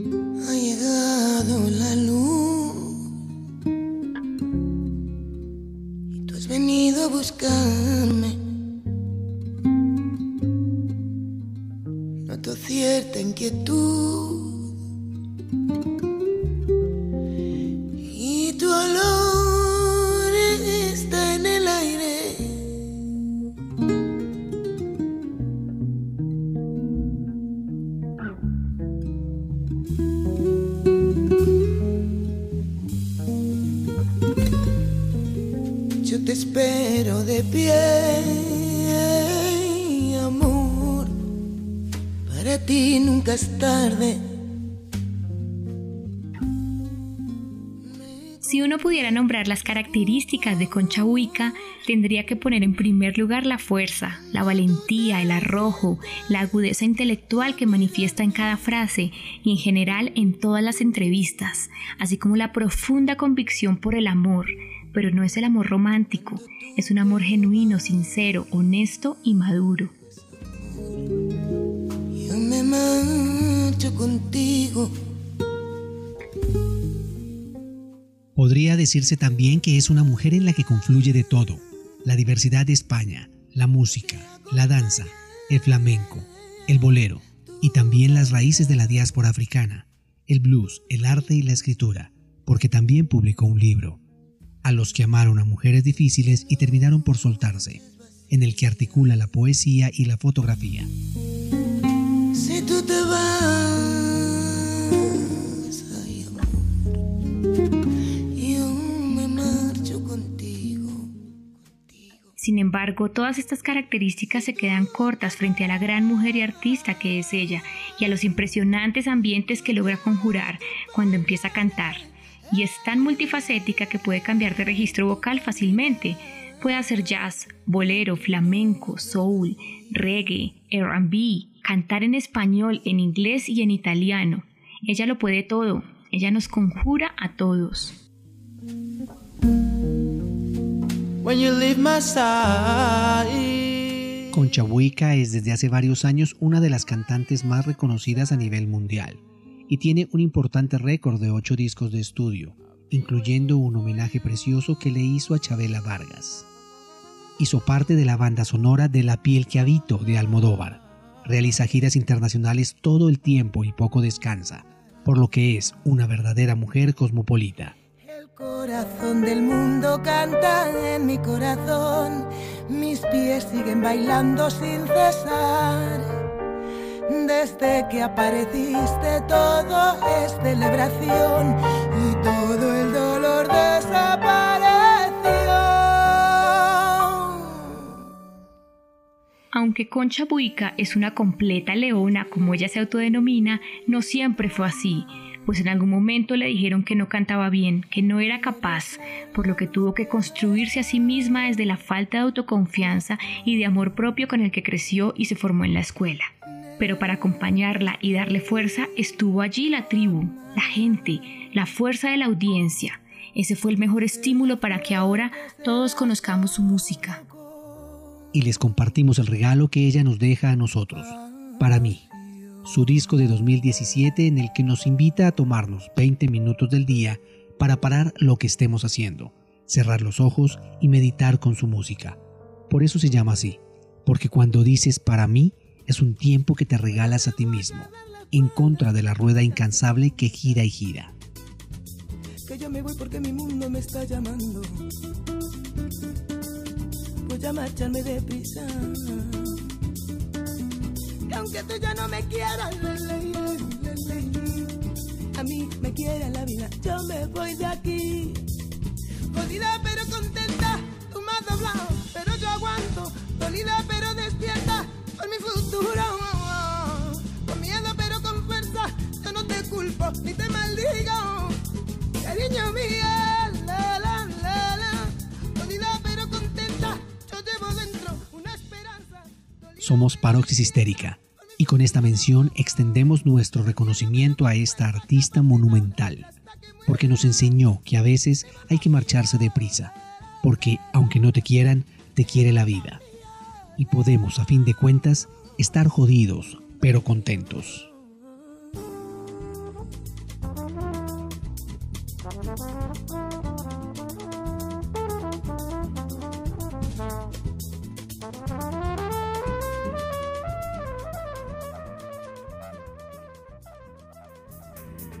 Ha llegado la luz y tú has venido a buscarme. Noto cierta inquietud. Y tu olor te espero de pie, amor. Para ti nunca es tarde. Si uno pudiera nombrar las características de Concha Huica, tendría que poner en primer lugar la fuerza, la valentía, el arrojo, la agudeza intelectual que manifiesta en cada frase y en general en todas las entrevistas, así como la profunda convicción por el amor, pero no es el amor romántico, es un amor genuino, sincero, honesto y maduro. Yo me marcho contigo. Podría decirse también que es una mujer en la que confluye de todo, la diversidad de España, la música, la danza, el flamenco, el bolero y también las raíces de la diáspora africana, el blues, el arte y la escritura, porque también publicó un libro, A los que amaron a mujeres difíciles y terminaron por soltarse, en el que articula la poesía y la fotografía. Si tú te vas, ay amor, yo me marcho contigo. Sin embargo, todas estas características se quedan cortas frente a la gran mujer y artista que es ella y a los impresionantes ambientes que logra conjurar cuando empieza a cantar. Y es tan multifacética que puede cambiar de registro vocal fácilmente. Puede hacer jazz, bolero, flamenco, soul, reggae, RB, cantar en español, en inglés y en italiano. Ella lo puede todo. Ella nos conjura a todos. When you leave my side. Concha Huica es desde hace varios años una de las cantantes más reconocidas a nivel mundial y tiene un importante récord de ocho discos de estudio, incluyendo un homenaje precioso que le hizo a Chabela Vargas. Hizo parte de la banda sonora de La piel que habito de Almodóvar. Realiza giras internacionales todo el tiempo y poco descansa, por lo que es una verdadera mujer cosmopolita. El corazón del mundo canta en mi corazón. Mis pies siguen bailando sin cesar. Desde que apareciste todo es celebración y todo el dolor desapareció. Aunque Concha Buica es una completa leona, como ella se autodenomina, no siempre fue así, pues en algún momento le dijeron que no cantaba bien, que no era capaz, por lo que tuvo que construirse a sí misma desde la falta de autoconfianza y de amor propio con el que creció y se formó en la escuela. Pero para acompañarla y darle fuerza estuvo allí la tribu, la gente, la fuerza de la audiencia. Ese fue el mejor estímulo para que ahora todos conozcamos su música. y les compartimos el regalo que ella nos deja a nosotros, para mí, su disco de 2017 en el que nos invita a tomarnos 20 minutos del día para parar lo que estemos haciendo, cerrar los ojos y meditar con su música. Por eso se llama así, porque cuando dices para mí es un tiempo que te regalas a ti mismo, en contra de la rueda incansable que gira y gira. Que yo me voy porque mi mundo me está llamando. Voy a marcharme deprisa. Que aunque tú ya no me quieras, a mí me quiere la vida. Yo me voy de aquí. Jodida pero contenta, me has doblado, pero Somos Paroxis Histérica y con esta mención extendemos nuestro reconocimiento a esta artista monumental, porque nos enseñó que a veces hay que marcharse deprisa, porque aunque no te quieran, te quiere la vida. Y podemos, a fin de cuentas, estar jodidos, pero contentos.